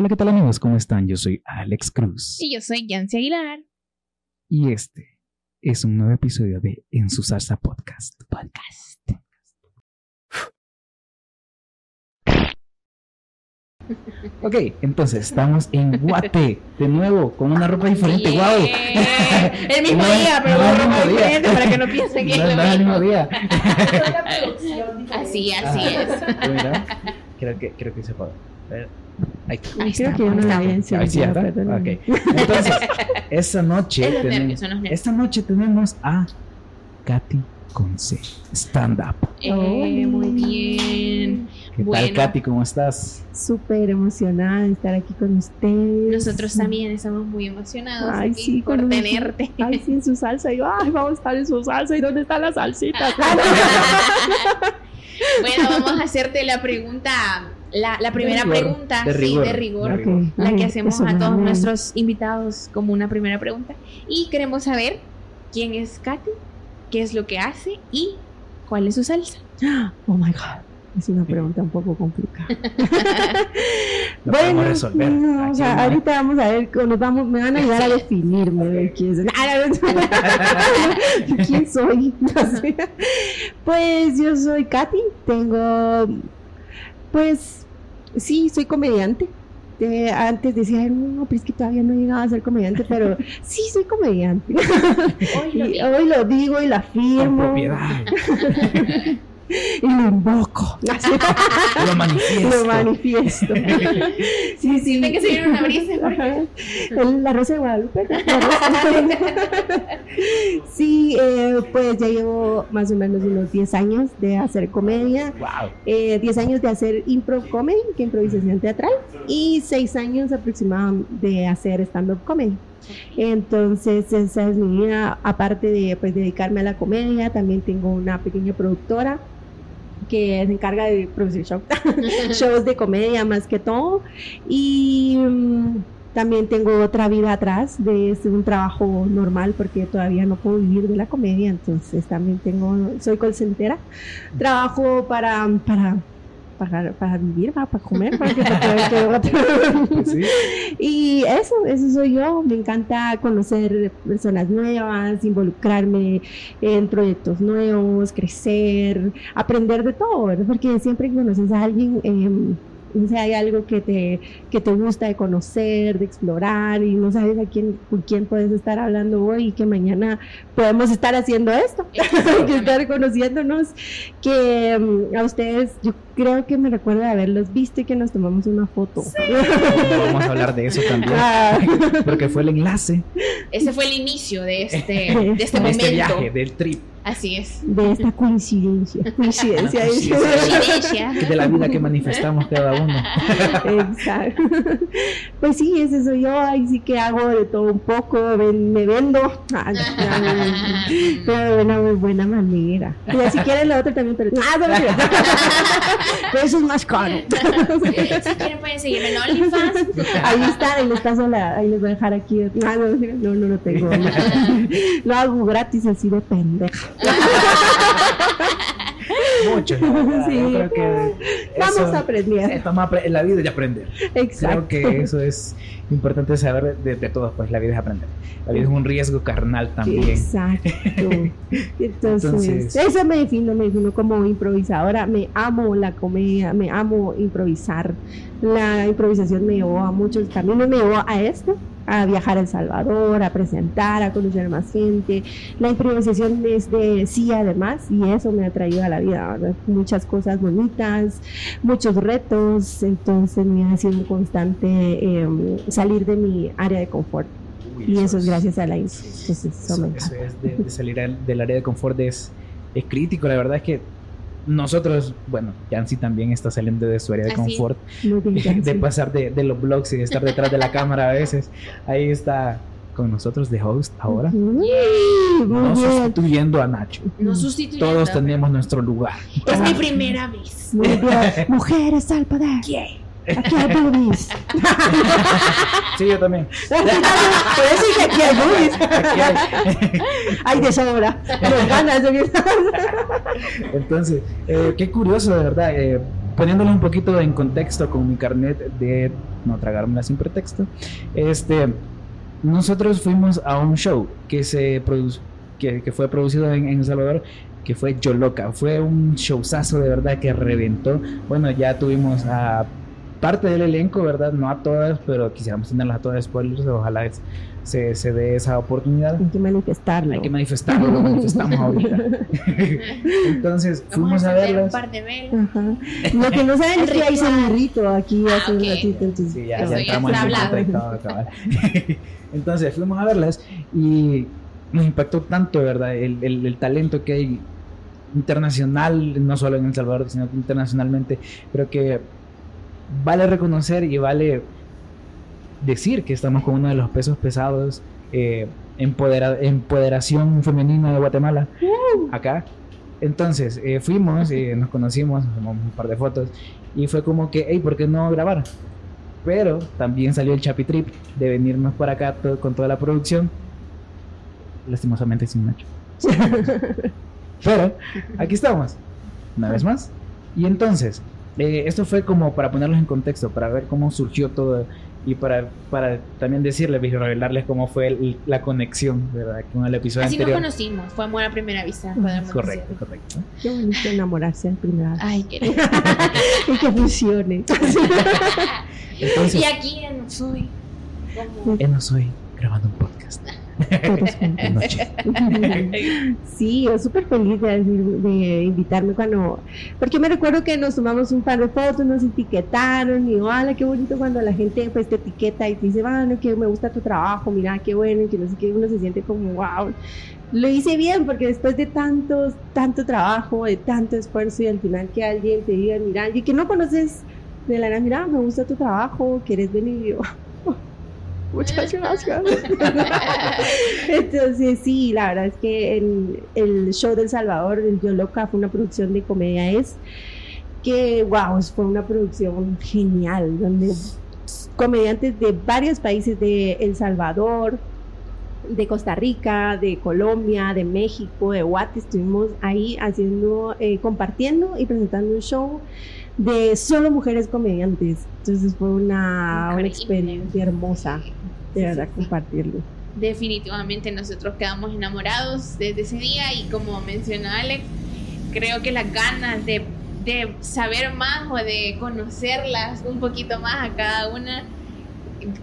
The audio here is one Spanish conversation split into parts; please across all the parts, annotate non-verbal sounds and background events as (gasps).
Hola, ¿qué tal amigos? ¿Cómo están? Yo soy Alex Cruz. Y yo soy Yancy Aguilar. Y este es un nuevo episodio de En su salsa podcast. Podcast. Ok, entonces estamos en Guate de nuevo con una ropa diferente. Bien. ¡Wow! El mismo No, día, pero no el ropa día. diferente para que no piensen que No, es no lo el mismo día. Así, así Ah, es. Mira, creo que, creo que se puede. A ver. Ahí está. Creo está, que no ahí la está. sí, ¿verdad? perdóname. Ok. Entonces, esta noche, tenemos- esta noche tenemos a Katy Conce, stand up. Eh, muy bien. ¿Qué tal, Bueno. Katy? ¿Cómo estás? Súper emocionada de estar aquí con ustedes. Nosotros también estamos muy emocionados Ay, aquí sí, por con un- tenerte. (laughs) Ay, sí, en su salsa. Y yo, ay, vamos a estar en su salsa. ¿Y dónde están las salsitas? (laughs) bueno, vamos a hacerte la pregunta, la, la primera rigor, pregunta, de sí, rigor, de rigor. de rigor. Ok, La ay, que hacemos eso a todos nuestros invitados como una primera pregunta. Y queremos saber quién es Katy, qué es lo que hace y cuál es su salsa. Oh my God. Es una pregunta un poco complicada. (laughs) Lo podemos resolver. no, o sea, no hay- ahorita vamos a ver, nos vamos, me van a ayudar a definirme de (laughs) (laughs) quién soy. ¿Quién soy? No sé. Pues yo soy Katy, tengo, pues sí, soy comediante. Eh, antes decía, "Ay, no, pero es que todavía no he llegado a ser comediante, pero (laughs) sí, soy comediante. Hoy lo Y hoy lo digo y Con afirmo. propiedad. (laughs) Y lo invoco. (laughs) Lo manifiesto. Lo manifiesto. (laughs) Sí, sí. Tiene que seguir una brisa. La Rosa de Guadalupe. (laughs) Sí, eh, pues ya llevo más o menos unos 10 años de hacer comedia, Wow. eh, 10 años de hacer improv comedy, que improvisación teatral, y 6 años aproximadamente de hacer stand-up comedy. Entonces, esa es mi vida. Aparte de pues, dedicarme a la comedia, también tengo una pequeña productora que se encarga de producir show- (laughs) (laughs) shows de comedia más que todo. Y mm, también tengo otra vida atrás de este, un trabajo normal porque todavía no puedo vivir de la comedia. Entonces, también tengo, soy colcentera. Trabajo para... para para, para vivir, para, para comer, para que, para que- Sí. (laughs) y eso, eso soy yo. Me encanta conocer personas nuevas, involucrarme en proyectos nuevos, crecer, aprender de todo, ¿verdad? Porque siempre que conoces a alguien, eh, no sé, hay algo que te, que te gusta de conocer, de explorar y no sabes a quién, con quién puedes estar hablando hoy y que mañana podemos estar haciendo esto, (laughs) que estar conociéndonos, que mm, a ustedes yo creo que me recuerdo de haberlos visto y que nos tomamos una foto. (laughs) Vamos a hablar de eso también. Ah. Porque fue el enlace Ese fue el inicio de este, (laughs) de este de este momento. viaje, del trip, Así es. de esta coincidencia. (laughs) Coincidencia. Coincidencia. de la vida que manifestamos cada uno. Exacto. Pues sí, ese soy yo. Ahí sí que hago de todo un poco. ven- me vendo. Ah, no, Pero de una muy buena manera. Y si quieren lo otro también, pero. Ah. Pero eso es más caro. (laughs) Si quieren pueden seguirme en OnlyFans. Ahí está, ahí les paso la, ahí les voy a dejar aquí. Ah, no, no, no lo tengo. (laughs) Lo hago gratis así de pendeja. (laughs) Mucho. verdad. Sí. Yo creo que Vamos eso- aprendiendo. Estamos apre- en la vida es de aprender. Exacto. Creo que eso es importante saber de, de todos, pues la vida es aprender. La vida es un riesgo carnal también. Exacto. (laughs) Entonces, Entonces- eso me defino, me defino como improvisadora. Me amo la comedia, me amo improvisar. La improvisación me llevó a muchos caminos, me llevó a esto, a viajar a El Salvador, a presentar, a conocer más gente. La improvisación es de sí, además, y eso me ha traído a la vida, ¿verdad? Muchas cosas bonitas, muchos retos. Entonces, me ha sido constante eh, salir de mi área de confort. Uy, Y eso es gracias a la. Entonces, eso Eso, es de, de salir al- del área de confort es, es crítico. La verdad es que nosotros, bueno, Yancy también está saliendo de su área de Así. confort, bien, de pasar de, de los blogs y de estar detrás de la cámara a veces. Ahí está con nosotros de host ahora, no bien. sustituyendo a Nacho. No sustituyendo. Todos tenemos nuestro lugar. Es mi primera vez. Muy bien. (laughs) Mujeres al poder. Aquí hay boobies. Sí, yo también. Por eso dije aquí hay boobies. Aquí hay- Hay de sobra. Nos ganas de Entonces, eh, qué curioso, de verdad. eh, poniéndolo un poquito en contexto con mi carnet de no tragármela sin pretexto, este, nosotros fuimos a un show que se produjo, que, que fue producido en, El Salvador que fue Yo Loca. Fue un showzazo de verdad que reventó. Bueno, ya tuvimos a parte del elenco, ¿verdad? No a todas, pero quisiéramos tenerlas a todas spoilers. Ojalá es- se, se dé esa oportunidad. Hay que manifestarlo. Hay que manifestarlo, lo manifestamos ahorita. (laughs) Entonces fuimos a a hacer un verlas. par de velas. Ajá. Lo que no saben es que hay sonrito aquí Ah, hace un ratito. Entonces, Sí, ya, ya entramos en el y todo, cabal. (laughs) Entonces fuimos a verlas y nos impactó tanto, ¿verdad? El, el- el talento que hay internacional, no solo en El Salvador, sino que internacionalmente. Creo que vale reconocer y vale decir que estamos con uno de los pesos pesados, eh, empodera- empoderación femenina de Guatemala, acá. Entonces eh, fuimos, eh, nos conocimos, nos tomamos un par de fotos y fue como que, hey, ¿por qué no grabar? Pero también salió el Chapi Trip de venirnos para acá todo- con toda la producción. Lastimosamente sin Nacho. (laughs) Pero aquí estamos, una vez más. Y entonces, eh, esto fue como para ponerlos en contexto, para ver cómo surgió todo y para, para también decirles y revelarles cómo fue el- la conexión, ¿verdad? Con el episodio Así nos anterior. conocimos, fue amor a primera vista. podemos Correcto, decir. correcto. Qué bonito enamorarse al primer vez. Ay, qué (laughs) y que funcione. Entonces, Y aquí en eh, no soy grabando un podcast. Todos (laughs) juntos. noche. Sí, yo súper feliz de, de invitarme cuando... Porque me recuerdo que nos tomamos un par de fotos, nos etiquetaron y hola, qué bonito cuando la gente pues te etiqueta y te dice, bueno, que me gusta tu trabajo, mira, qué bueno, y que no sé qué, uno se siente como, wow, lo hice bien porque después de tanto, tanto trabajo, de tanto esfuerzo y al final que alguien te diga, mira, y que no conoces de la nada, mira, me gusta tu trabajo, quieres venir yo, muchas gracias. (laughs) Entonces, sí, la verdad es que el, el show del Salvador, el Yo Loca, fue una producción de comedia. Es que, wow, fue una producción genial, donde comediantes de varios países de El Salvador, de Costa Rica, de Colombia, de México, de Guate, estuvimos ahí haciendo, eh, compartiendo y presentando un show de solo mujeres comediantes. Entonces fue una, una experiencia hermosa, de verdad, compartirlo. definitivamente nosotros quedamos enamorados desde ese día y como mencionó Alex, creo que las ganas de, de saber más o de conocerlas un poquito más a cada una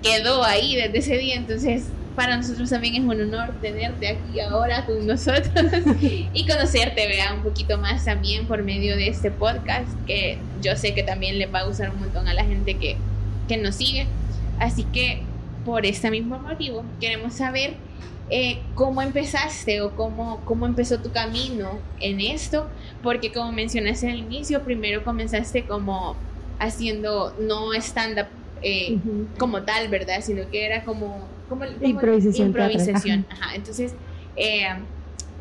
quedó ahí desde ese día, entonces para nosotros también es un honor tenerte aquí ahora con nosotros (laughs) y conocerte, vea, un poquito más también por medio de este podcast, que yo sé que también le va a gustar un montón a la gente que, que nos sigue. Así que por este mismo motivo queremos saber eh, cómo empezaste o cómo, cómo empezó tu camino en esto, porque como mencionaste al inicio, primero comenzaste como haciendo no stand-up eh, Ujú. como tal, ¿verdad? Sino que era como... como como Improvisación Improvisación, ajá. Entonces, eh,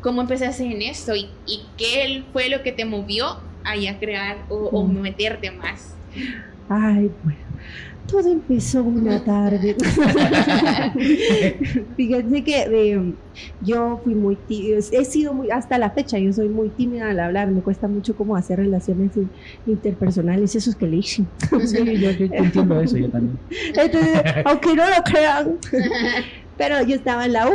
¿cómo empezaste en esto y, y qué fue lo que te movió a crear o, o meterte más? Ay, bueno, todo empezó una tarde. (laughs) Fíjense que eh, yo fui muy tímida, he sido muy, hasta la fecha, yo soy muy tímida al hablar, me cuesta mucho como hacer relaciones in- interpersonales, esos que le dicen. Sí, yo, yo entiendo eso, yo también. Entonces, aunque no lo crean, pero yo estaba en la U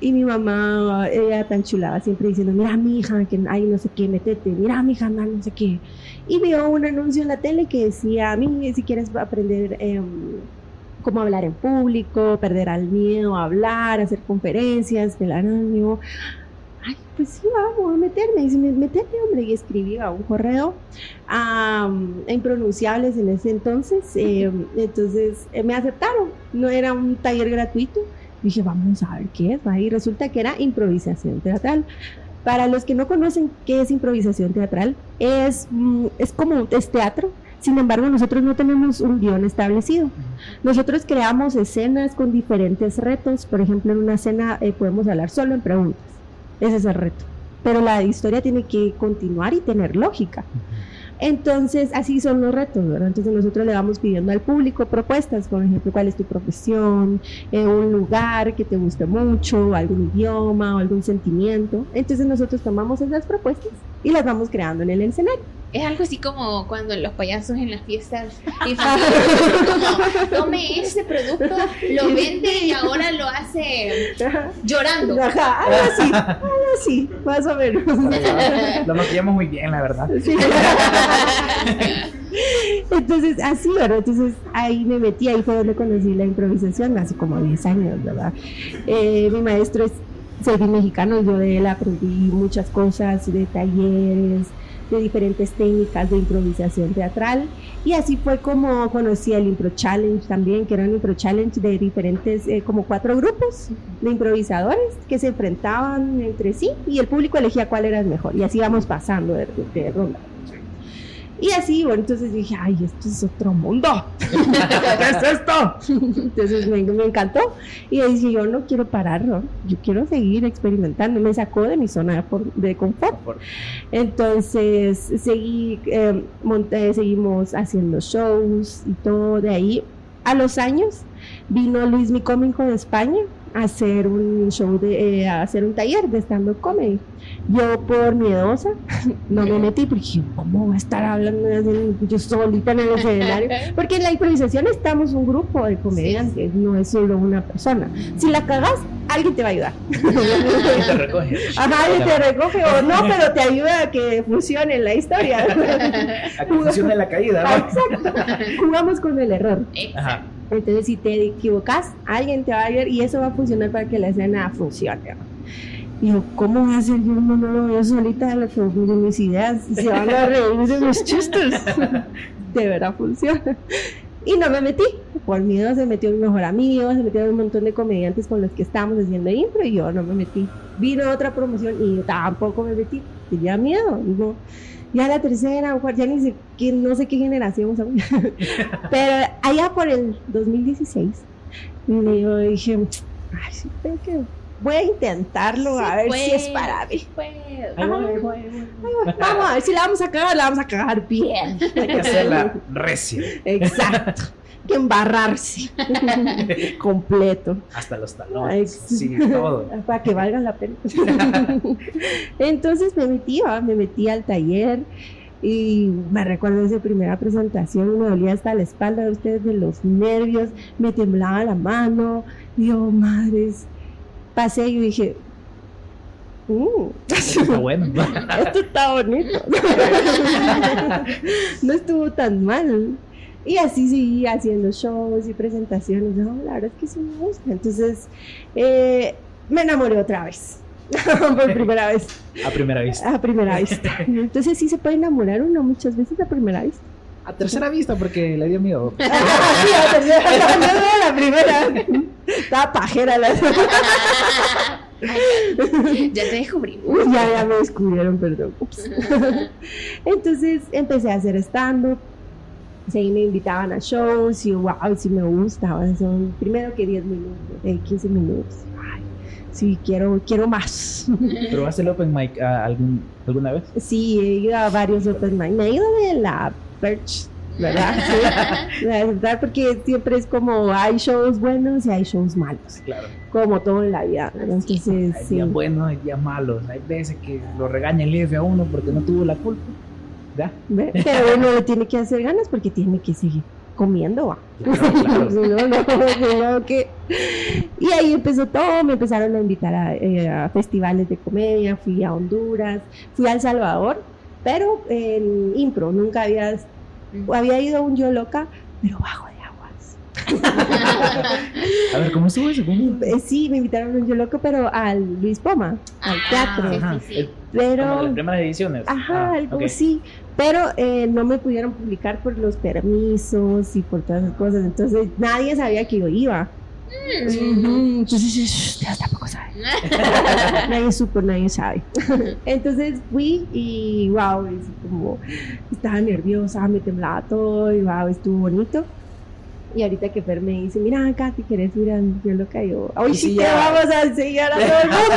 y mi mamá era tan chulada, siempre diciendo, mira mi hija, que hay no sé qué, metete, mira mi hija, no sé qué. Y vio un anuncio en la tele que decía, a mí si quieres aprender em, cómo hablar en público, perder al miedo a hablar, hacer conferencias, digo, ay, pues sí, vamos a meterme. Dice, metete, hombre, y escribí a un correo a impronunciables en ese entonces. eh, entonces eh, me aceptaron, no era un taller gratuito. Dije, vamos a ver qué es. Ahí resulta que era improvisación teatral. Para los que no conocen qué es improvisación teatral, es, mm, es como es teatro. Sin embargo, nosotros no tenemos un guion establecido. Nosotros creamos escenas con diferentes retos. Por ejemplo, en una escena eh, podemos hablar solo en preguntas. Ese es el reto. Pero la historia tiene que continuar y tener lógica. Entonces, así son los retos, ¿verdad? Entonces nosotros le vamos pidiendo al público propuestas, por ejemplo, cuál es tu profesión, eh, un lugar que te guste mucho, algún idioma o algún sentimiento. Entonces nosotros tomamos esas propuestas y las vamos creando en el escenario. Es algo así como cuando los payasos en las fiestas infantiles, (laughs) como tome ese producto, lo vende y ahora lo hace llorando. Ajá, algo así, algo así, más o menos. Lo (laughs) maquillamos muy bien, la verdad. Sí. Entonces, así, ¿verdad? Entonces ahí me metí, ahí fue donde conocí la improvisación, hace como 10 años, ¿verdad? Eh, mi maestro es Servi mexicano, yo de él aprendí muchas cosas, de talleres, de diferentes técnicas de improvisación teatral. Y así fue como conocí el Impro Challenge también, que era un Impro Challenge de diferentes, eh, como cuatro grupos de improvisadores que se enfrentaban entre sí y el público elegía cuál era el mejor. Y así íbamos pasando de, de ronda. Y así, bueno, entonces dije, ay, esto es otro mundo. (laughs) ¿Qué es esto? Entonces me, me encantó. Y dije, yo no quiero parar, ¿no? yo quiero seguir experimentando. Me sacó de mi zona de confort. Entonces seguí, eh, monté, seguimos haciendo shows y todo de ahí. A los años vino Luis Mi Cómico de España a hacer un show, de, eh, a hacer un taller de stand-up comedy. Yo por miedosa (laughs) no me metí porque dije, ¿cómo va a estar hablando de- yo solita en el escenario? (laughs) Porque en la improvisación estamos un grupo de comediantes, no es solo una persona. Si la cagas, alguien te va a ayudar. (laughs) Y te recoge. Ajá, te recoge o no, pero te ayuda a que funcione la historia. A que funcione la caída, ¿no? Exacto. Jugamos con el error. Ajá. Entonces, si te equivocas, alguien te va a ver y eso va a funcionar para que la escena funcione. Y yo, ¿cómo va a ser? Yo no, lo veo solita de, las- de mis ideas. Se van a reír de mis chistes. De verdad funciona. Y no me metí. Por miedo se metió mi mejor amigo, se metieron un montón de comediantes con los que estábamos haciendo impro y yo no me metí. Vino otra promoción y yo tampoco me metí. Tenía miedo. Digo, ya la tercera, ya ni sé qué, no sé qué generación. (laughs) Pero allá por el 2016, y yo dije, ay, sí, que voy a intentarlo, a ver si es para mí. sí voy, voy, voy. Vamos a ver si la vamos a cagar, la vamos a cagar bien. Hay que hacerla recia. Exacto. Que embarrarse. (laughs) Completo. Hasta los talones. Sí, todo. Para que valga la pena. (laughs) Entonces me metí, ¿va? me metí al taller y me recuerdo esa primera presentación, me dolía hasta la espalda de ustedes de los nervios, me temblaba la mano, y yo, madres, pasé y dije, "Mm, Está bueno. (laughs) esto está bonito. (laughs) no estuvo tan mal. Y así seguí haciendo shows y presentaciones. No, la verdad es que sí me gusta. Entonces, eh, me enamoré otra vez. (laughs) Por primera vez. A primera vista. A primera vista. Entonces, sí se puede enamorar uno muchas veces a primera vista. A tercera vista porque le dio miedo. sí, a tercera no, no era la primera. Estaba pajera la (laughs) (laughs) Ya te descubrí. Uy, ya, ya me descubrieron, perdón. Ups. (laughs) Entonces empecé a hacer stand-up. Sí, me invitaban a shows y wow, sí me gustaba. Son primero que 10 minutos, eh, 15 minutos. Ay, sí, quiero, quiero más. ¿Pero vas el open mic ah, algún, alguna vez? Sí, he ido a varios open mic. Me he ido de la Perch, ¿verdad? (laughs) Sí, la verdad, porque siempre es como hay shows buenos y hay shows malos, Claro. como todo en la vida. ¿verdad? Entonces, Hay sí. días buenos, hay días malos. Hay veces que lo regaña el jefe a uno porque no tuvo la culpa. ¿Ya? ¿Ve? Pero uno le tiene que hacer ganas porque tiene que seguir comiendo, ¿va? Claro, claro. Si (laughs) no, no, si no, ¿qué? Y ahí empezó todo, me empezaron a invitar a, eh, a festivales de comedia, fui a Honduras, fui a El Salvador, pero en impro, nunca había, había ido a un yo loca, pero bajo de aguas. A ver, ¿cómo estuvo eso? ¿Cómo? Eh, Sí, me invitaron a un yo loco, pero al Luis Poma, al Ah, teatro. sí, Ajá. sí, sí. Pero... Como las primeras ediciones. Ajá, Ah, algo así. Pero eh, no me pudieron publicar por los permisos y por todas esas cosas. Entonces nadie sabía que yo iba. Entonces, ya tampoco sabe. (laughs) nadie supo, nadie sabe. Entonces fui y wow, es como estaba nerviosa, me temblaba todo y wow, estuvo bonito. Y ahorita que Fer me dice, mira, Katy, ¿quieres ir a Yo Loca? Y yo, hoy sí si te vamos a enseñar a todo el mundo.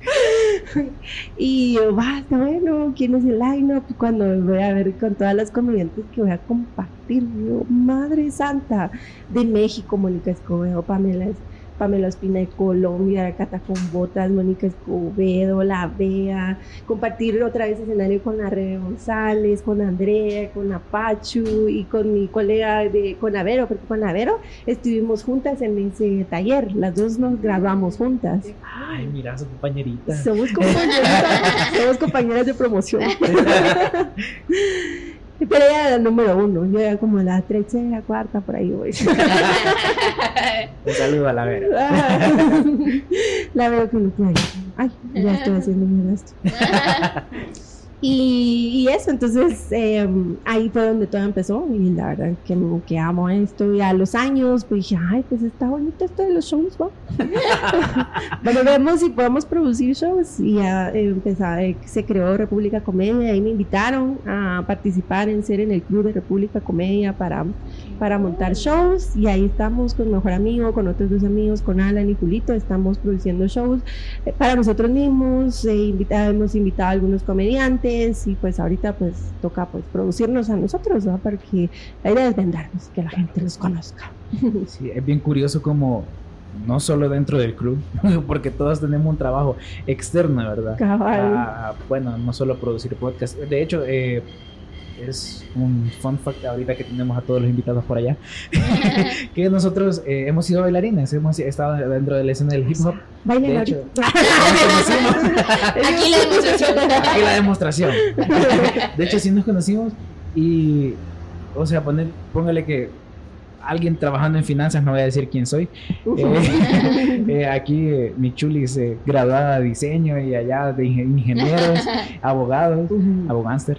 (laughs) (laughs) y yo, va, está bueno, ¿quién es el line-up? Cuando voy a ver con todas las comediantes que voy a compartir, yo, Madre Santa, de México, Mónica Escobedo, Pamela Pamela Espina de Colombia, Cata con Botas, Mónica Escobedo, La Bea, compartir otra vez escenario con Arre González, con Andrea, con Apachu y con mi colega de con Avero, porque con Avero estuvimos juntas en ese taller, las dos nos graduamos juntas. Ay, mira, su compañerita. Somos compañeras, somos (laughs) compañeras de promoción. (laughs) Pero ella era la número uno, yo era como la tercera, cuarta, por ahí voy. (laughs) Un saludo a la vera. (laughs) la veo que no tiene. Ay, ya estoy haciendo mi gasto. (laughs) Y, eso, entonces eh, ahí fue donde todo empezó y la verdad que, que amo esto y a los años pues dije, ay, pues está bonito esto de los shows, ¿no? (laughs) bueno, vemos si podemos producir shows y ya empezó, eh, se creó República Comedia y me invitaron a participar en ser en el club de República Comedia para, para montar shows y ahí estamos con mejor amigo, con otros dos amigos, con Alan y Julito, estamos produciendo shows eh, para nosotros mismos, invita, hemos invitado a algunos comediantes y pues ahorita pues toca pues producirnos a nosotros, ¿no? Porque la idea es vendernos, que la gente los conozca. (laughs) Sí, es bien curioso como no solo dentro del club, (laughs) porque todos tenemos un trabajo externo, ¿verdad? Ah, bueno, no solo producir podcast. De hecho, eh, es un fun fact ahorita que tenemos a todos los invitados por allá, (laughs) que nosotros eh, hemos sido bailarines, hemos estado dentro de la escena del hip hop. De hecho, (laughs) Aquí la demostración. Aquí la demostración. De hecho, sí nos conocimos y, o sea, poner, póngale que alguien trabajando en finanzas, no voy a decir quién soy. Eh, (laughs) eh, aquí eh, mi chuli es graduada de diseño y allá de ingenieros, abogados, abogánster.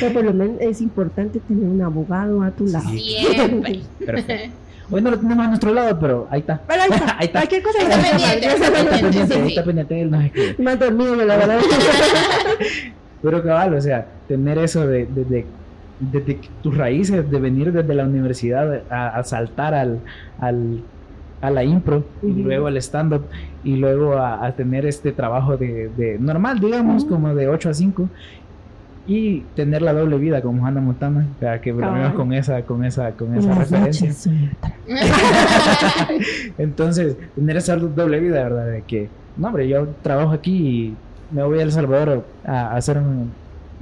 Pero por lo menos es importante tener un abogado a tu lado. Siempre. (laughs) Perfecto. Hoy no lo tenemos a nuestro lado, pero ahí está. Pero ahí está. (laughs) ahí está. Cualquier cosa Está pendiente, está pendiente, sí. Está pendiente, él nos escribe. Ha dormido, la verdad. (laughs) Pero cabal, o sea, tener eso de, de, de desde tus raíces, de venir desde la universidad a, a saltar al, al, a la impro y luego al stand-up y luego a, a, tener este trabajo de, de normal, digamos, como de 8 a 5 y tener la doble vida como Hannah Montana, para que bromeamos con esa, con esa, con esa referencia. (laughs) Entonces, tener esa doble vida, ¿verdad? De que, no, hombre, yo trabajo aquí y me voy a El Salvador a, hacer un,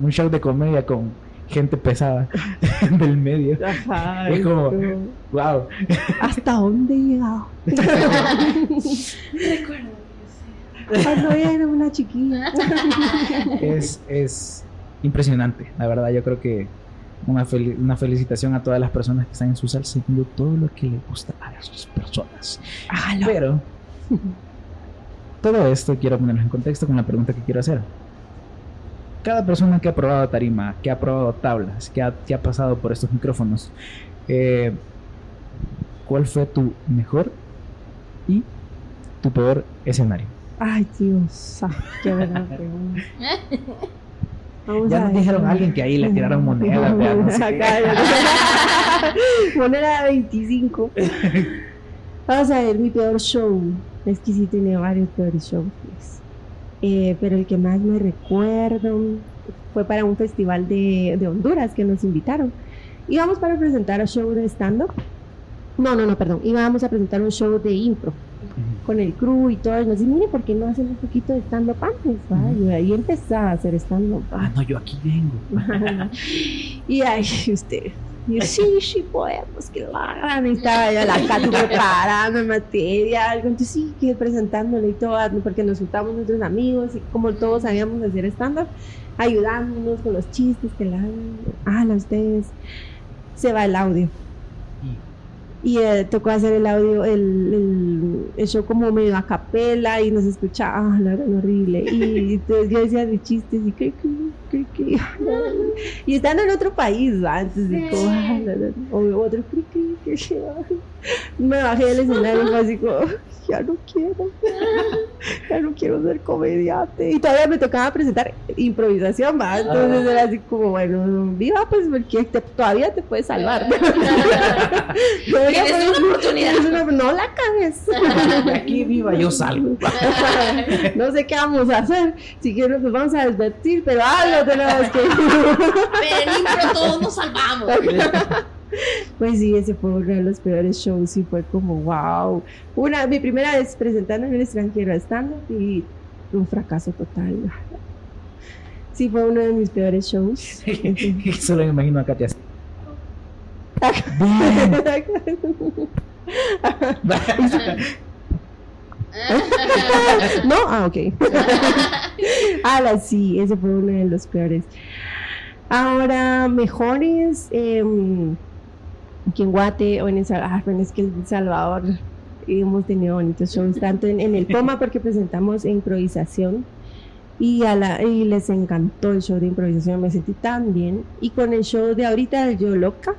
un show de comedia con gente pesada (laughs) del medio. Ajá, es como, pero- wow. ¿Hasta dónde he llegado? (laughs) Recuerdo. Cuando ella era una chiquilla. Es, es impresionante, la verdad. Yo creo que una, fel- una felicitación a todas las personas que están en su salsa haciendo todo lo que les gusta a esas personas. Hágalo. Pero todo esto quiero ponerlo en contexto con la pregunta que quiero hacer. Cada persona que ha probado tarima, que ha probado tablas, que ha, que ha pasado por estos micrófonos, eh, ¿cuál fue tu mejor y tu peor escenario? Ay, Dios. ah, qué buena pregunta. (laughs) Ya nos dijeron a alguien que ahí le tiraron (laughs) monedas, vea, no sé. (laughs) Moneda de 25. Vamos a ver, mi peor show. Es que sí tenía varios peores shows. pues. Eh, pero el que más me recuerdo fue para un festival de, de Honduras que nos invitaron. Íbamos para presentar un show de stand-up. No, no, no, perdón. Íbamos a presentar un show de impro con el crew y todo. Y nos dicen, mire, ¿por qué no hacen un poquito de stand-up antes? va?" Y ahí empezaba a hacer stand-up. Ah, no, yo aquí vengo. (laughs) y ahí usted. Y yo, sí, sí podemos, que lo hagan. Y estaba yo la Katy preparando materia, algo. Entonces sí, que presentándole y todo, porque nos juntamos nuestros amigos y como todos sabíamos hacer stand-up, ayudándonos con los chistes que la hagan. ustedes. Se va el audio. Y eh, tocó hacer el audio, el, el, el show como medio a capela y nos escuchaba, ah, la verdad, horrible. Y (laughs) entonces yo decía de chistes y que, que, que, que, y estando en otro país, ¿va? Entonces, Sí. como, ah, la o otro, que, que, que, que, me bajé del escenario y fue así como, ya no quiero, ya no quiero ser comediante. Y todavía me tocaba presentar improvisación, ¿va? Entonces era así como, bueno, viva, pues, porque te- todavía te puedes salvar. (laughs) Tienes poner- una (laughs) oportunidad. es una- no la cagues. (laughs) Aquí viva, yo salgo. no sé qué vamos a hacer. Si quieres, nos vamos a desvertir, pero algo tenemos que. Pero todos nos salvamos. Pues sí, ese fue uno de los peores shows y fue como, wow. Una, mi primera vez presentando en el extranjero estando y un fracaso total. Sí, fue uno de mis peores shows. (laughs) Solo me imagino a Katia así. (laughs) no, ah, ok. (laughs) Ahora sí, ese fue uno de los peores. Ahora, mejores eh, aquí en Guate o en El Salvador. Ah, es que El Salvador hemos tenido bonitos shows, (laughs) tanto en, en el Poma porque presentamos improvisación y, a la, y les encantó el show de improvisación, me sentí tan bien. Y con el show de ahorita, de Yo Loca,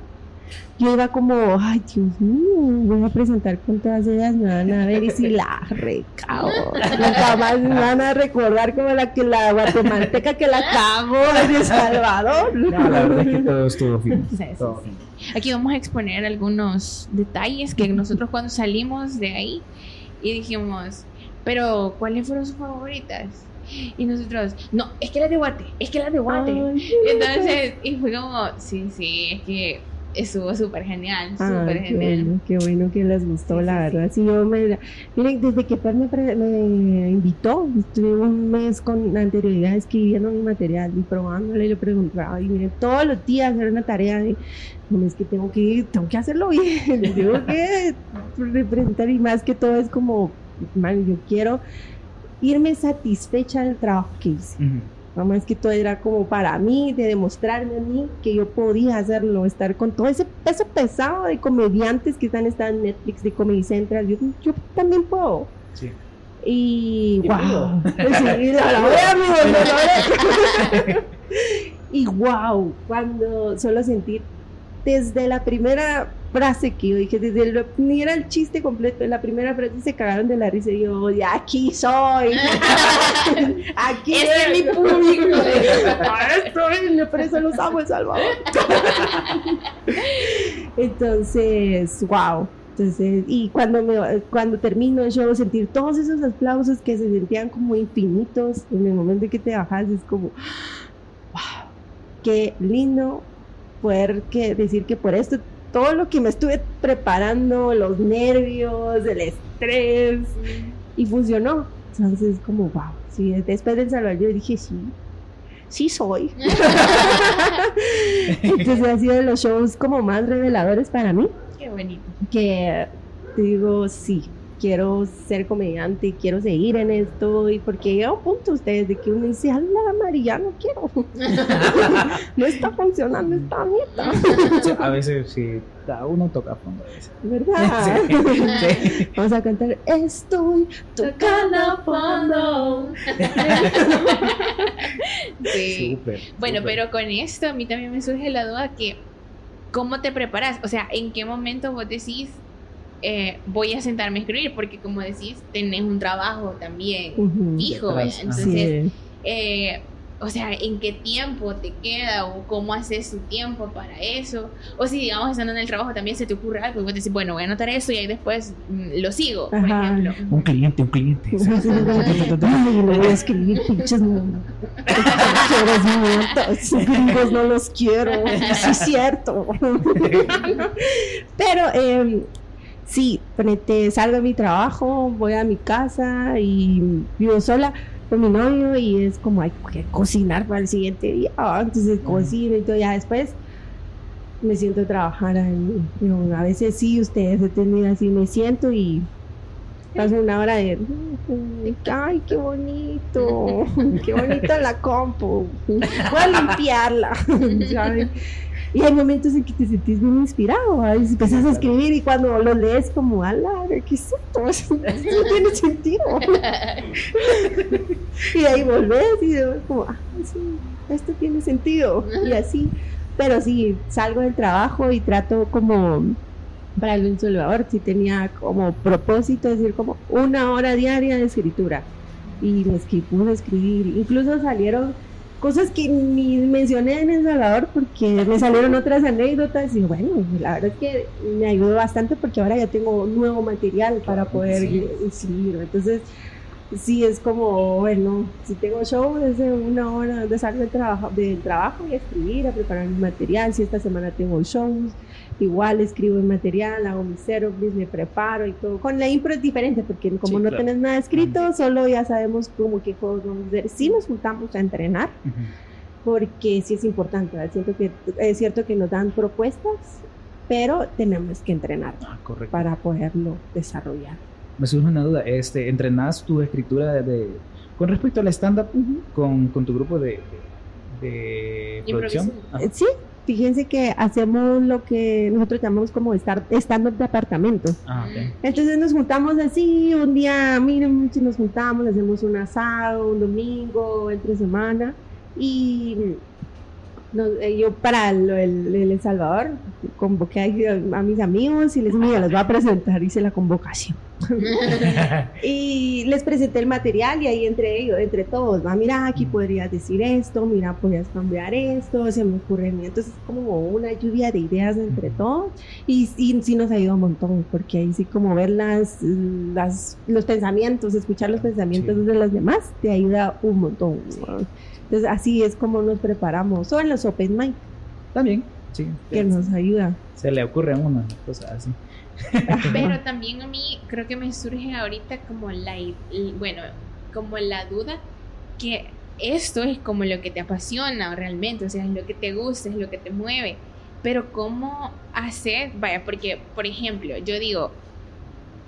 yo iba como, ay Dios mío, voy a presentar con todas ellas, me van a ver y si la recabo. Nunca más me van a recordar como la que la guatemalteca que la cagó en El Salvador. No, la verdad es que todo estuvo firme. Sí, sí, sí. Aquí vamos a exponer algunos detalles que nosotros cuando salimos de ahí y dijimos, pero ¿cuáles fueron sus favoritas? Y nosotros, no, es que las de Guate, es que las de Guate. Ay, Entonces, y fue como, sí, sí, es que estuvo súper genial, súper qué genial. bueno, qué bueno que les gustó, Sí, la sí, verdad. Sí, yo me, miren, desde que Fer me, invitó, estuve un mes con anterioridad escribiendo mi material y probándole, y le preguntaba, y miren, todos los días era una tarea de, no es que tengo que, tengo que hacerlo bien, (laughs) tengo que representar y más que todo es como, man, yo quiero irme satisfecha del trabajo que hice. Más que todo era como para mí, de demostrarme a mí que yo podía hacerlo, estar con todo ese peso pesado de comediantes que están, están en Netflix, de Comedy Central. Yo, yo también puedo. Sí. Y Y wow. amigos, (laughs) y wow, (laughs) (laughs) cuando solo sentir desde la primera frase que yo dije, desde el, ni era el chiste completo, en la primera frase se cagaron de la risa y yo, de aquí soy. (laughs) aquí es mi público. (laughs) Ahora estoy, por eso los amo en Salvador. (laughs) Entonces, wow. Entonces, y cuando me, cuando termino el show, sentir todos esos aplausos que se sentían como infinitos en el momento que te bajas, es como, (gasps) wow, qué lindo poder que, decir que por esto, todo lo que me estuve preparando, los nervios, el estrés, y funcionó. Entonces, como, wow, sí, después del Salvador yo dije, sí, sí soy. (laughs) (laughs) Entonces ha sido de los shows como más reveladores para mí, Qué bonito. que te digo, sí, quiero ser comediante, quiero seguir en esto, y porque llega un punto ustedes de que uno dice, ala, María, no quiero. (laughs) no está funcionando esta mierda, a veces sí, cada uno toca a fondo. a veces. ¿verdad? (laughs) Sí, sí. (laughs) Vamos a cantar, estoy tocando fondo. Sí. Súper, Bueno, súper. pero con esto a mí también me surge la duda que, ¿cómo te preparas? O sea, ¿en qué momento vos decís, eh, voy a sentarme a escribir? Porque como decís, tenés un trabajo también Ujú. fijo, Detrás, ¿eh? ajá. entonces, Sí. eh, o sea, ¿en qué tiempo te queda o cómo haces tu tiempo para eso? O si, digamos, estando en el trabajo también se te ocurre algo y vos decís, bueno, voy a anotar eso y ahí después mm, lo sigo, por Ajá. ejemplo. Un cliente, un cliente. (laughs) (laughs) Ay, no voy a escribir pinches muertos, gringos no los quiero. Sí, es cierto. (laughs) Pero eh, sí, ponete, salgo de mi trabajo, voy a mi casa y vivo sola con mi novio y es como hay que cocinar para el siguiente día. Ah, Entonces cocino y todo, ya después me siento a trabajar. Digo, a veces sí, ustedes detenidas así me siento y paso una hora de ay qué bonito (laughs) qué bonita la compu voy a limpiarla (laughs) ¿sabes? Y hay momentos en que te sentís bien inspirado a veces empezás a escribir y cuando lo lees como ala qué es esto Eso (laughs) no tiene sentido (laughs) y ahí volvés y como ah sí esto tiene sentido y así. Pero sí salgo del trabajo y trato como para el Salvador sí tenía como propósito decir como una hora diaria de escritura. Y me escribí, pude escribir. Incluso salieron cosas que ni mencioné en El Salvador porque me salieron otras anécdotas y bueno la verdad es que me ayudó bastante porque ahora ya tengo nuevo material para poder Sí. escribir entonces sí es como, bueno, si tengo show desde una hora de salir del trabajo, del trabajo y a escribir, a preparar mi material, si esta semana tengo shows, igual escribo el material, hago mi service, me preparo y todo. Con la impro es diferente porque como Sí, no claro. tenés nada escrito, solo ya sabemos como qué juegos vamos a hacer. Sí nos juntamos a entrenar porque sí es importante, ¿verdad? Siento que es cierto que nos dan propuestas, pero tenemos que entrenar Ah, para poderlo desarrollar. Me surge una duda. Este, ¿Entrenás tu escritura de, de- con respecto al stand-up con, con tu grupo de, producción? Sí, fíjense que hacemos lo que nosotros llamamos como stand-up de apartamento. Ah. Entonces nos juntamos así, un día, miren, si nos juntamos, hacemos un asado, un domingo, entre semana. Y nos- eh, yo para lo- el, el El Salvador convoqué a, a mis amigos y les dije, mira, les voy a presentar, hice la convocación. (laughs) Y les presenté el material y ahí entre ellos, entre todos, va, mira, aquí podrías decir esto, mira, podrías cambiar esto, se me ocurre. Entonces es como una lluvia de ideas entre todos y, sí sí nos ayuda un montón, porque ahí sí como ver las, las, los pensamientos, escuchar los pensamientos Sí. de los demás, te ayuda un montón. ¿no? Entonces así es como nos preparamos, o en los open mic, También, sí. que nos ayuda. Se le ocurre a uno cosas así. Pero también a mí creo que me surge ahorita como la, bueno, como la duda que esto es como lo que te apasiona realmente, o sea, es lo que te gusta, es lo que te mueve. Pero cómo hacer, vaya, porque, por ejemplo, yo digo,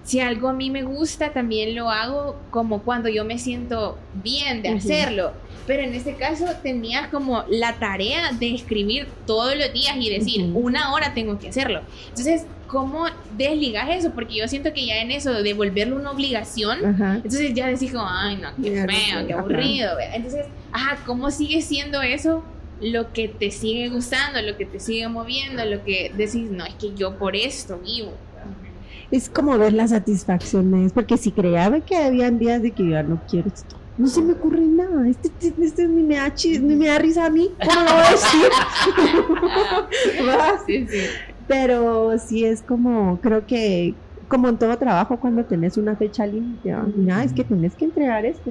si algo a mí me gusta, también lo hago como cuando yo me siento bien de hacerlo. Pero en este caso tenías como la tarea de escribir todos los días y decir, una hora tengo que hacerlo. Entonces, ¿cómo desligas eso? Porque yo siento que ya en eso de volverlo una obligación, Ajá. entonces ya decís como, ay, no, qué feo, qué aburrido. Entonces, ajá, ¿cómo sigue siendo eso lo que te sigue gustando, lo que te sigue moviendo, lo que decís, no, es que yo por esto vivo? Es como ver las satisfacciones, porque si creía que habían días de que ya no quiero esto. No se me ocurre nada. Este, este, este ni, me da chi- ni me da risa a mí. ¿Cómo lo voy a decir? (laughs) (laughs) ¿Va? Sí, sí. Pero sí es como, creo que como en todo trabajo, cuando tenés una fecha límite, es que tenés que entregar esto.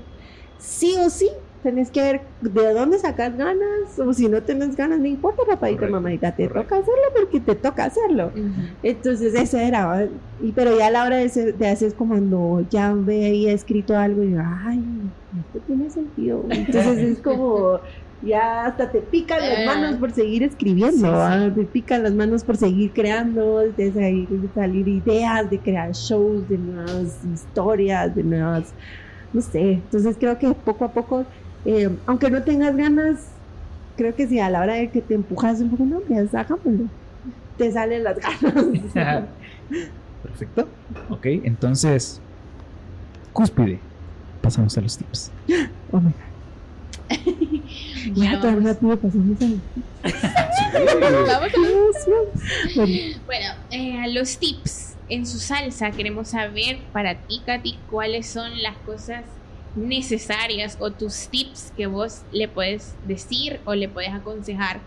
Sí o sí, tenés que ver de dónde sacas ganas, o si no tenés ganas, no importa, papadita, Correcto, mamadita, te correcto. toca hacerlo porque te toca hacerlo. Entonces eso era, y, pero ya a la hora de, ser- de hacer es como cuando ya veía escrito algo y digo, ay, esto tiene sentido. Entonces es (laughs) como, ya hasta te pican las Eh. manos por seguir escribiendo, Sí, ¿va? te pican las manos por seguir creando, de salir, de salir ideas, de crear shows, de nuevas historias, de nuevas, no sé. Entonces creo que poco a poco, eh, aunque no tengas ganas, creo que si a la hora de que te empujas un poco, no, hagámoslo. Te salen las ganas. (laughs) Perfecto. Ok, entonces, cúspide. Pasamos a los tips. Oh my God. (laughs) Bueno, Ya tan vamos- rápido pasamos Vamos a- a... Bueno, Bueno, eh, los tips en su salsa queremos saber para ti, Katy, cuáles son las cosas necesarias o tus tips que vos le puedes decir o le puedes aconsejar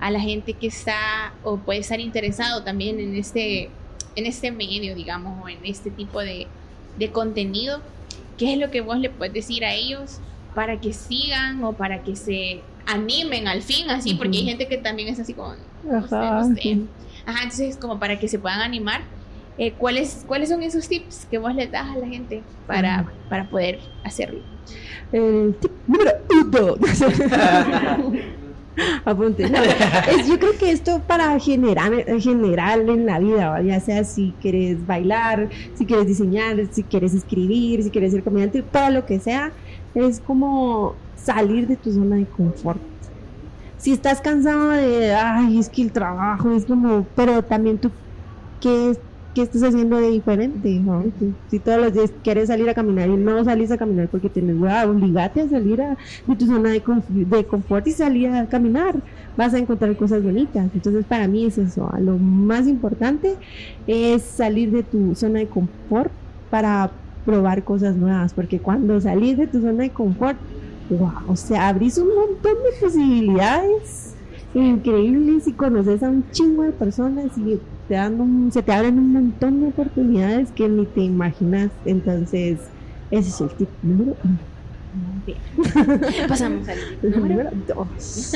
a la gente que está o puede estar interesado también en este, en este medio, digamos, o en este tipo de, de contenido. ¿Qué es lo que vos le puedes decir a ellos para que sigan o para que se animen al fin, así? Porque hay gente que también es así como, no sé, no sé. Ajá, entonces como para que se puedan animar, eh, ¿cuáles, ¿cuáles son esos tips que vos les das a la gente para, para poder hacerlo? El tip número uno. (laughs) Apunte. No, es- yo creo que esto para generar en general en la vida, ¿va? ya sea si quieres bailar, si quieres diseñar, si quieres escribir, si quieres ser comediante, todo lo que sea, es como salir de tu zona de confort. Si estás cansado de, ay, es que el trabajo es como, pero también tú, ¿qué, es- qué estás haciendo de diferente? no? Si- Si todos los días quieres salir a caminar y no salís a caminar porque tienes hueva, obligate a salir a, de tu zona de, conf- de confort y salir a caminar. Vas a encontrar cosas bonitas. Entonces, para mí es eso. Lo más importante es salir de tu zona de confort para probar cosas nuevas. Porque cuando salís de tu zona de confort, wow, o sea, abrís un montón de posibilidades increíbles y conoces a un chingo de personas y te dan un- se te abren un montón de oportunidades que ni te imaginas. Entonces, Ese es el tip número uno. Bien. (laughs) Pasamos al número Número dos.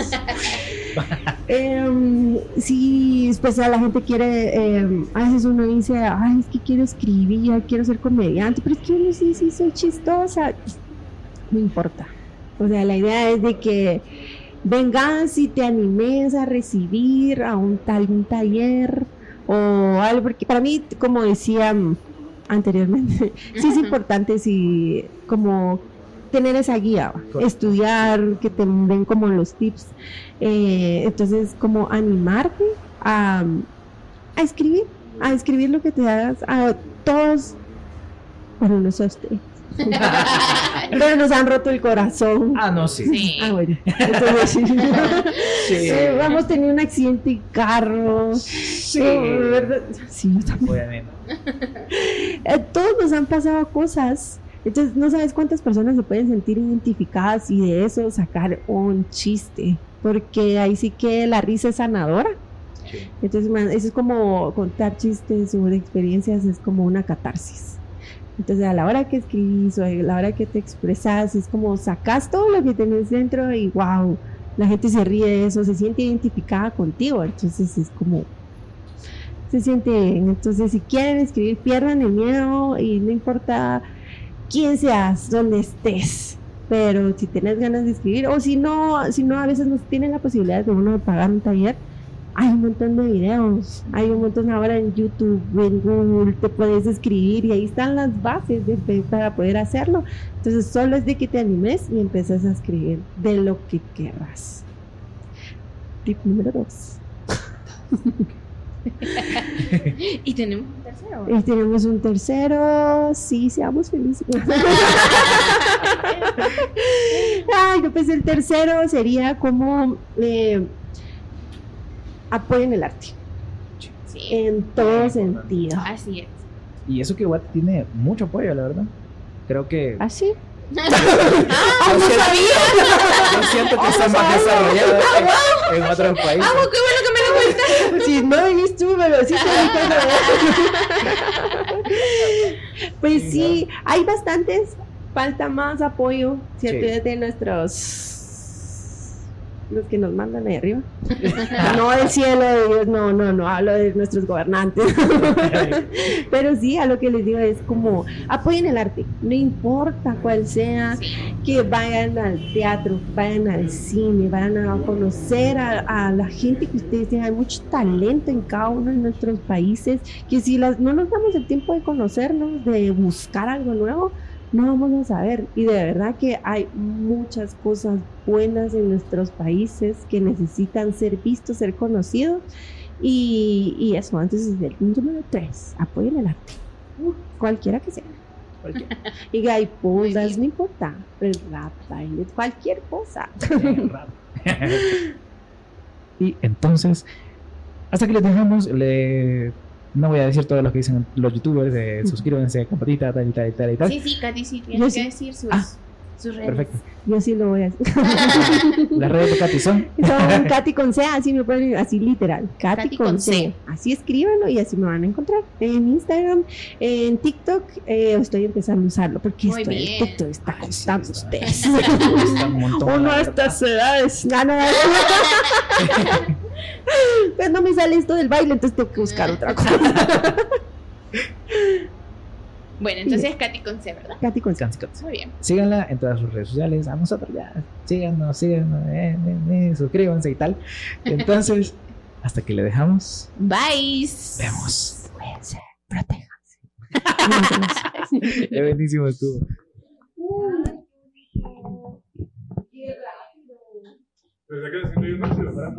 Em, sí, pues a la gente quiere, em, a veces uno dice, ay, es que quiero escribir, quiero ser comediante, pero es que uno sí, sí, soy chistosa. No importa. O sea, la idea es de que vengas y te animes a recibir a un tal un taller o algo, porque para mí, como decía anteriormente, (laughs) sí es importante si como tener esa guía, Correcto. estudiar, que te den como los tips, eh, entonces como animarte a, a escribir, a escribir lo que te hagas, a todos, bueno, no sé a ustedes, (laughs) pero nos han roto el corazón. Ah, no, sí. Sí. Ah, bueno. Entonces, sí. Sí. Eh, vamos a tener un accidente de carro. Sí. Eh, ¿verdad? Sí. Obviamente. Eh, todos nos han pasado cosas. Entonces, no sabes cuántas personas se pueden sentir identificadas y de eso sacar un chiste. Porque ahí sí que la risa es sanadora. Sí. Entonces, man, eso es como contar chistes o de experiencias, es como una catarsis. Entonces, a la hora que escribís o a la hora que te expresas, es como sacas todo lo que tenés dentro y wow, la gente se ríe de eso, se siente identificada contigo. Entonces, es como. Se siente bien. Entonces, si quieren escribir, pierdan el miedo y no importa quién seas, dónde estés. Pero si tenés ganas de escribir, o si no, si no, a veces no tienen la posibilidad de uno pagar un taller, hay un montón de videos, hay un montón ahora en YouTube, en Google, te puedes escribir y ahí están las bases de- para poder hacerlo. Entonces solo es de que te animes y empiezas a escribir de lo que querrás. Tip número dos. (laughs) y tenemos un tercero. Y tenemos un tercero, sí, seamos felices. (laughs) (laughs) Ay, no, pues el tercero sería como eh, apoyen el arte Sí. en todo sentido. Así es. Y eso que Watt tiene mucho apoyo, la verdad. Creo que. ¿Así? ¡Ah, (laughs) no sabía! Yo siento que está más desarrollado en, en otros países. ¡Ah, qué bueno que me lo cuentas! Si no viniste tú, pero sí te di cuenta. Pues sí, hay bastantes. Falta más apoyo, ¿cierto? Sí. Desde nuestros. Los que nos mandan ahí arriba. (laughs) No del cielo de Dios, no, no, no, hablo de nuestros gobernantes. (laughs) Pero sí, a lo que les digo es como apoyen el arte, no importa cuál sea, que vayan al teatro, vayan al cine, vayan a conocer a, a la gente que ustedes tienen. Hay mucho talento en cada uno de nuestros países, que si las, no nos damos el tiempo de conocernos, de buscar algo nuevo, no vamos a saber. Y de verdad que hay muchas cosas buenas en nuestros países que necesitan ser vistos, ser conocidos. Y, y eso, entonces el número tres, apoyen el arte. Cualquiera que sea. Cualquier- (laughs) Y hay Muy posas, bien. no importa. El rap, baile, cualquier cosa. (laughs) y entonces, hasta que les dejamos, le... no voy a decir todo lo que dicen los youtubers, de suscríbanse, campanita, tal y tal y tal y tal. Sí, sí, Katy, sí, tienes que decir sus, Ah, sus redes. Perfecto. Yo sí lo voy a hacer. (laughs) Las redes de Katy son. (laughs) Son Katy con C, así me pueden, así literal. Katy, Katy con, con C. C. Así escríbanlo y así me van a encontrar. En Instagram, en TikTok, eh, estoy empezando a usarlo porque Muy esto bien. TikTok está Ay, sí, costando está- ustedes. Está un montón, Uno a estas edades. Ah, no, (laughs) pues no me sale esto del baile, entonces tengo que buscar otra cosa. Bueno, entonces Katy con C, ¿verdad? Katy con C. Cans, cans. Muy bien. Síganla en todas sus redes sociales. A nosotros ya. Síganos, síganos, eh, eh, eh, suscríbanse y tal. Entonces, (laughs) hasta que le dejamos, Bye. vemos. Cuídense, protéjanse. Qué buenísimo estuvo. Pero se queda haciendo bien rápido, ¿verdad?